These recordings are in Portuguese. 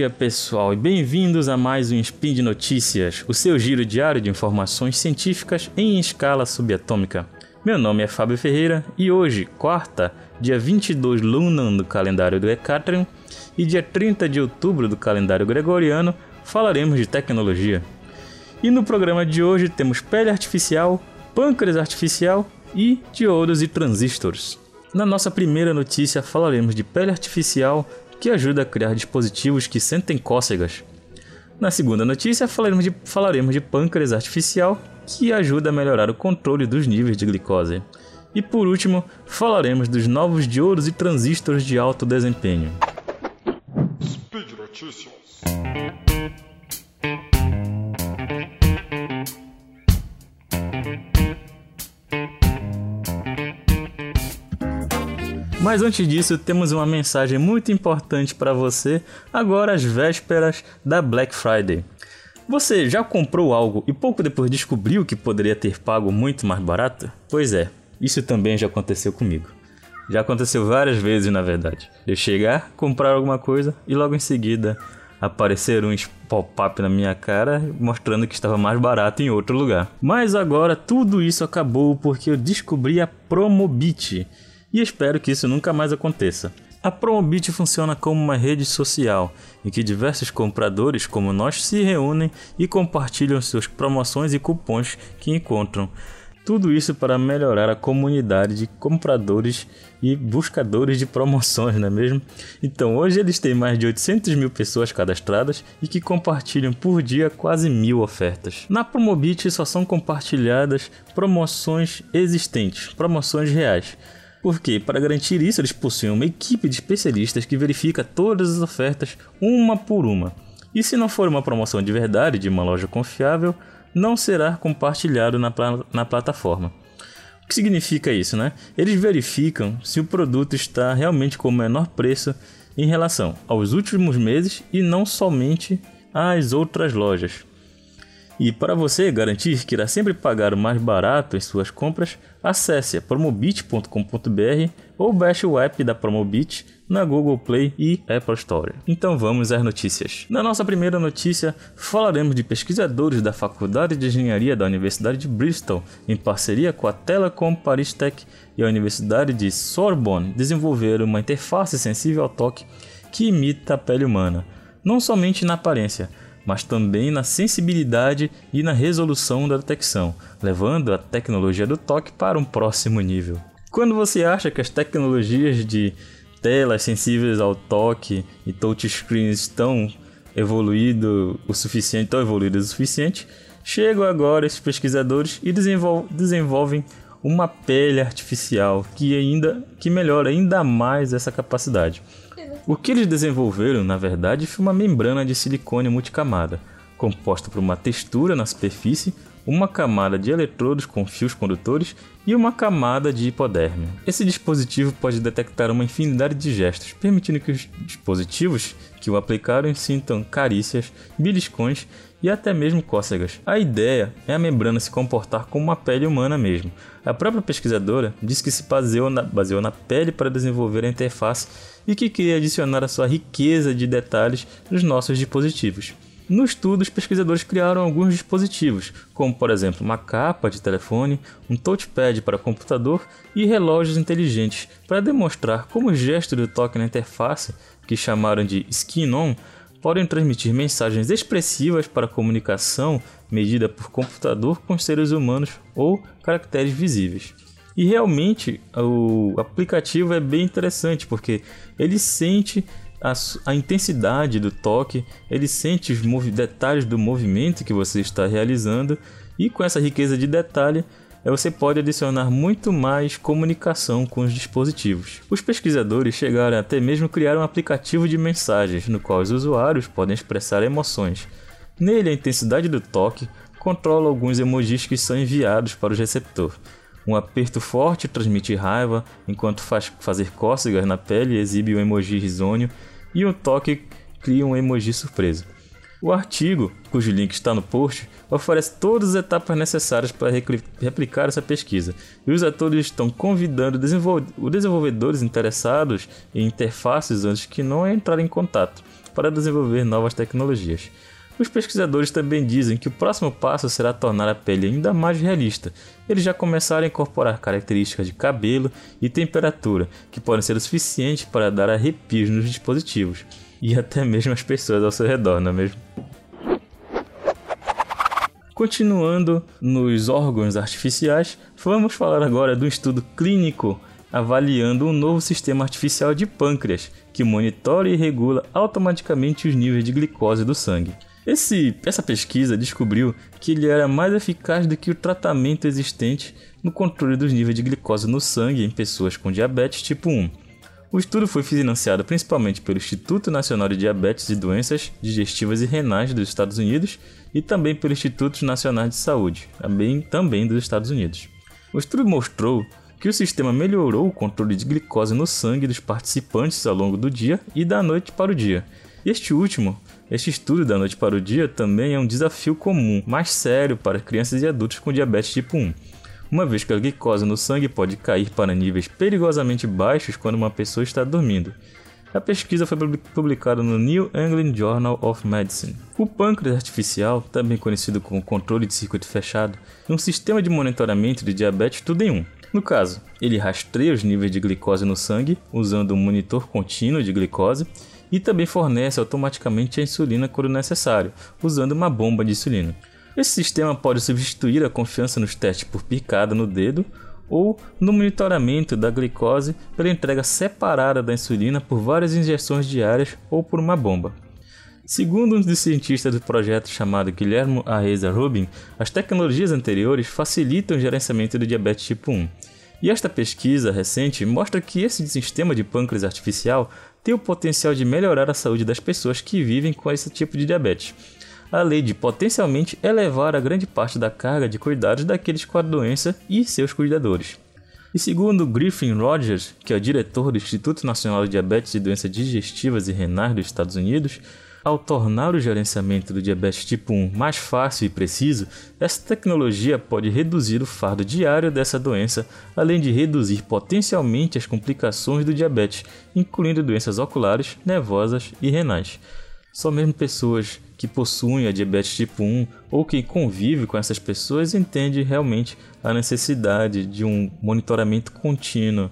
dia, pessoal, e bem-vindos a mais um Spin de Notícias, o seu giro diário de informações científicas em escala subatômica. Meu nome é Fábio Ferreira e hoje, quarta, dia 22 Lunan do calendário do Hecatrium e dia 30 de outubro do calendário gregoriano, falaremos de tecnologia. E no programa de hoje temos pele artificial, pâncreas artificial e diodos e transistores. Na nossa primeira notícia falaremos de pele artificial que ajuda a criar dispositivos que sentem cócegas. Na segunda notícia falaremos de, falaremos de pâncreas artificial que ajuda a melhorar o controle dos níveis de glicose. E por último, falaremos dos novos diodos e transistores de alto desempenho. Speed. Mas antes disso, temos uma mensagem muito importante para você agora às vésperas da Black Friday. Você já comprou algo e pouco depois descobriu que poderia ter pago muito mais barato? Pois é, isso também já aconteceu comigo. Já aconteceu várias vezes, na verdade. Eu chegar, comprar alguma coisa e logo em seguida aparecer um pop-up na minha cara mostrando que estava mais barato em outro lugar. Mas agora tudo isso acabou porque eu descobri a Promobit e espero que isso nunca mais aconteça. A Promobit funciona como uma rede social em que diversos compradores como nós se reúnem e compartilham suas promoções e cupons que encontram. Tudo isso para melhorar a comunidade de compradores e buscadores de promoções, não é mesmo? Então hoje eles têm mais de 800 mil pessoas cadastradas e que compartilham por dia quase mil ofertas. Na Promobit só são compartilhadas promoções existentes, promoções reais. Porque, para garantir isso, eles possuem uma equipe de especialistas que verifica todas as ofertas uma por uma. E se não for uma promoção de verdade de uma loja confiável, não será compartilhado na, na plataforma. O que significa isso, né? Eles verificam se o produto está realmente com o menor preço em relação aos últimos meses e não somente às outras lojas. E para você garantir que irá sempre pagar o mais barato em suas compras, acesse promobit.com.br ou baixe o app da Promobit na Google Play e Apple Store. Então vamos às notícias. Na nossa primeira notícia, falaremos de pesquisadores da Faculdade de Engenharia da Universidade de Bristol, em parceria com a Telecom Paris Tech e a Universidade de Sorbonne, desenvolveram uma interface sensível ao toque que imita a pele humana, não somente na aparência, mas também na sensibilidade e na resolução da detecção, levando a tecnologia do toque para um próximo nível. Quando você acha que as tecnologias de telas sensíveis ao toque e touchscreens estão evoluído o suficiente, tão evoluídas o suficiente, chegam agora esses pesquisadores e desenvolvem uma pele artificial que ainda que melhora ainda mais essa capacidade. O que eles desenvolveram, na verdade, foi uma membrana de silicone multicamada, composta por uma textura na superfície, uma camada de eletrodos com fios condutores e uma camada de hipoderme. Esse dispositivo pode detectar uma infinidade de gestos, permitindo que os dispositivos que o aplicaram sintam carícias, beliscões e até mesmo cócegas. A ideia é a membrana se comportar como uma pele humana mesmo. A própria pesquisadora diz que se baseou na, baseou na pele para desenvolver a interface e que queria adicionar a sua riqueza de detalhes nos nossos dispositivos. No estudo, os pesquisadores criaram alguns dispositivos, como por exemplo uma capa de telefone, um touchpad para computador e relógios inteligentes, para demonstrar como o gesto do toque na interface, que chamaram de skin-on, podem transmitir mensagens expressivas para comunicação medida por computador com seres humanos ou caracteres visíveis. E realmente o aplicativo é bem interessante porque ele sente a, a intensidade do toque, ele sente os detalhes do movimento que você está realizando e com essa riqueza de detalhe você pode adicionar muito mais comunicação com os dispositivos. Os pesquisadores chegaram até mesmo a criar um aplicativo de mensagens no qual os usuários podem expressar emoções. Nele, a intensidade do toque controla alguns emojis que são enviados para o receptor. Um aperto forte transmite raiva, enquanto faz fazer cócegas na pele exibe um emoji risonho, e um toque cria um emoji surpresa. O artigo, cujo link está no post, oferece todas as etapas necessárias para replicar essa pesquisa, e os atores estão convidando os desenvolvedores interessados em interfaces antes que não entrarem em contato. para desenvolver novas tecnologias. Os pesquisadores também dizem que o próximo passo será tornar a pele ainda mais realista. Eles já começaram a incorporar características de cabelo e temperatura que podem ser o suficiente para dar arrepios nos dispositivos e até mesmo as pessoas ao seu redor, não é mesmo? Continuando nos órgãos artificiais, vamos falar agora do estudo clínico avaliando um novo sistema artificial de pâncreas que monitora e regula automaticamente os níveis de glicose do sangue. Esse, essa pesquisa descobriu que ele era mais eficaz do que o tratamento existente no controle dos níveis de glicose no sangue em pessoas com diabetes tipo 1. O estudo foi financiado principalmente pelo Instituto Nacional de Diabetes e Doenças Digestivas e Renais dos Estados Unidos e também pelo Instituto Nacional de Saúde, também, também dos Estados Unidos. O estudo mostrou que o sistema melhorou o controle de glicose no sangue dos participantes ao longo do dia e da noite para o dia. Este último este estudo da noite para o dia também é um desafio comum, mais sério para crianças e adultos com diabetes tipo 1, uma vez que a glicose no sangue pode cair para níveis perigosamente baixos quando uma pessoa está dormindo. A pesquisa foi publicada no New England Journal of Medicine. O pâncreas artificial, também conhecido como controle de circuito fechado, é um sistema de monitoramento de diabetes tudo em um. No caso, ele rastreia os níveis de glicose no sangue usando um monitor contínuo de glicose e também fornece automaticamente a insulina quando necessário, usando uma bomba de insulina. Esse sistema pode substituir a confiança nos testes por picada no dedo ou no monitoramento da glicose pela entrega separada da insulina por várias injeções diárias ou por uma bomba. Segundo um dos cientistas do projeto chamado Guilherme Arreza Rubin, as tecnologias anteriores facilitam o gerenciamento do diabetes tipo 1. E esta pesquisa recente mostra que esse sistema de pâncreas artificial tem o potencial de melhorar a saúde das pessoas que vivem com esse tipo de diabetes, além de potencialmente elevar a grande parte da carga de cuidados daqueles com a doença e seus cuidadores. E segundo Griffin Rogers, que é o diretor do Instituto Nacional de Diabetes e Doenças Digestivas e Renais dos Estados Unidos, ao tornar o gerenciamento do diabetes tipo 1 mais fácil e preciso, essa tecnologia pode reduzir o fardo diário dessa doença, além de reduzir potencialmente as complicações do diabetes, incluindo doenças oculares, nervosas e renais. Só mesmo pessoas que possuem a diabetes tipo 1 ou quem convive com essas pessoas entende realmente a necessidade de um monitoramento contínuo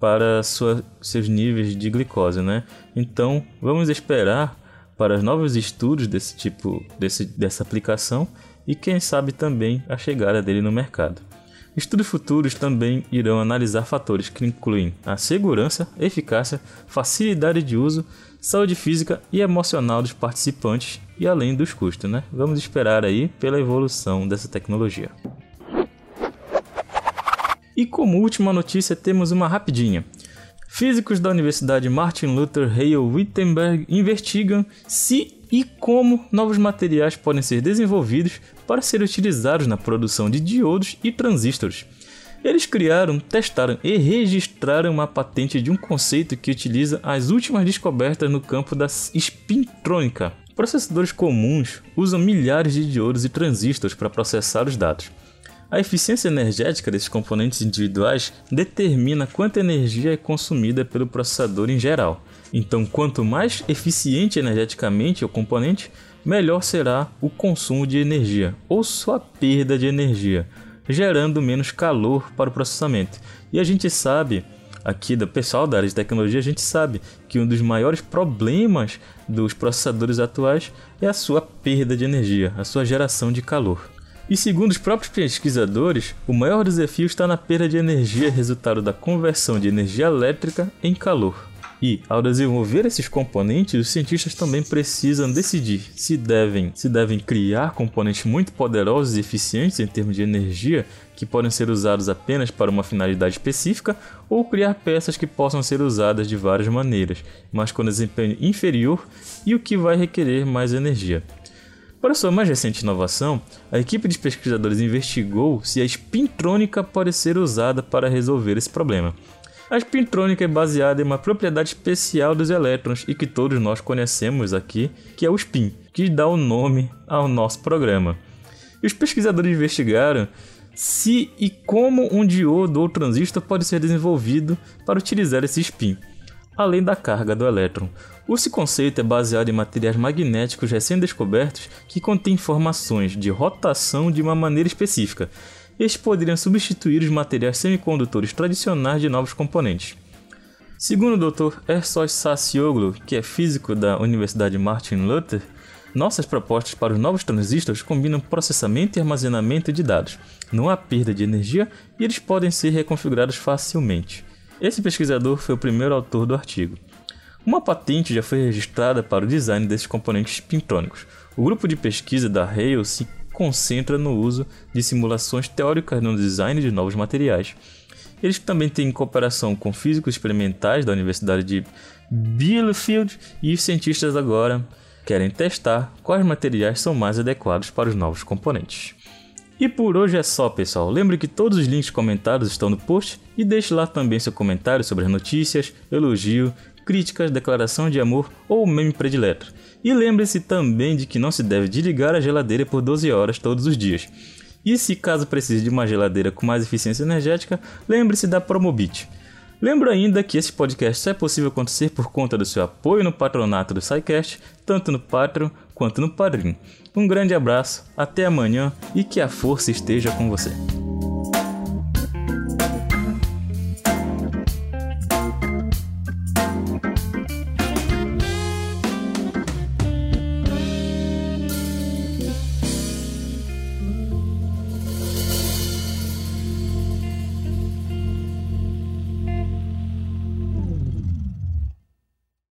para sua, seus níveis de glicose, né? Então, vamos esperar para novos estudos desse tipo desse, dessa aplicação e quem sabe também a chegada dele no mercado. Estudos futuros também irão analisar fatores que incluem a segurança, eficácia, facilidade de uso, saúde física e emocional dos participantes e além dos custos, né? Vamos esperar aí pela evolução dessa tecnologia. E como última notícia temos uma rapidinha. Físicos da Universidade Martin Luther Hale Wittenberg investigam se e como novos materiais podem ser desenvolvidos para serem utilizados na produção de diodos e transistores. Eles criaram, testaram e registraram uma patente de um conceito que utiliza as últimas descobertas no campo da espintrônica. Processadores comuns usam milhares de diodos e transistores para processar os dados. A eficiência energética desses componentes individuais determina quanta energia é consumida pelo processador em geral. Então, quanto mais eficiente energeticamente o componente, melhor será o consumo de energia ou sua perda de energia, gerando menos calor para o processamento. E a gente sabe, aqui do pessoal da área de tecnologia, a gente sabe que um dos maiores problemas dos processadores atuais é a sua perda de energia, a sua geração de calor. E segundo os próprios pesquisadores, o maior desafio está na perda de energia resultado da conversão de energia elétrica em calor. E, ao desenvolver esses componentes, os cientistas também precisam decidir se devem, se devem criar componentes muito poderosos e eficientes em termos de energia que podem ser usados apenas para uma finalidade específica ou criar peças que possam ser usadas de várias maneiras, mas com desempenho inferior e o que vai requerer mais energia. Para sua mais recente inovação, a equipe de pesquisadores investigou se a espintrônica pode ser usada para resolver esse problema. A espintrônica é baseada em uma propriedade especial dos elétrons e que todos nós conhecemos aqui, que é o spin, que dá o nome ao nosso programa. E os pesquisadores investigaram se e como um diodo ou transistor pode ser desenvolvido para utilizar esse spin. Além da carga do elétron. Esse conceito é baseado em materiais magnéticos recém-descobertos que contêm informações de rotação de uma maneira específica. Estes poderiam substituir os materiais semicondutores tradicionais de novos componentes. Segundo o Dr. Ersos Sacioglu, que é físico da Universidade Martin Luther, nossas propostas para os novos transistores combinam processamento e armazenamento de dados. Não há perda de energia e eles podem ser reconfigurados facilmente. Esse pesquisador foi o primeiro autor do artigo. Uma patente já foi registrada para o design desses componentes spintônicos. O grupo de pesquisa da Hale se concentra no uso de simulações teóricas no design de novos materiais. Eles também têm cooperação com físicos experimentais da Universidade de Bielefeld e os cientistas agora querem testar quais materiais são mais adequados para os novos componentes. E por hoje é só, pessoal. Lembre que todos os links comentados estão no post e deixe lá também seu comentário sobre as notícias, elogio, críticas, declaração de amor ou meme predileto. E lembre-se também de que não se deve desligar a geladeira por 12 horas todos os dias. E se caso precise de uma geladeira com mais eficiência energética, lembre-se da Promobit. Lembro ainda que esse podcast só é possível acontecer por conta do seu apoio no patronato do SciCast, tanto no Patreon quanto no Padrim. Um grande abraço, até amanhã e que a força esteja com você.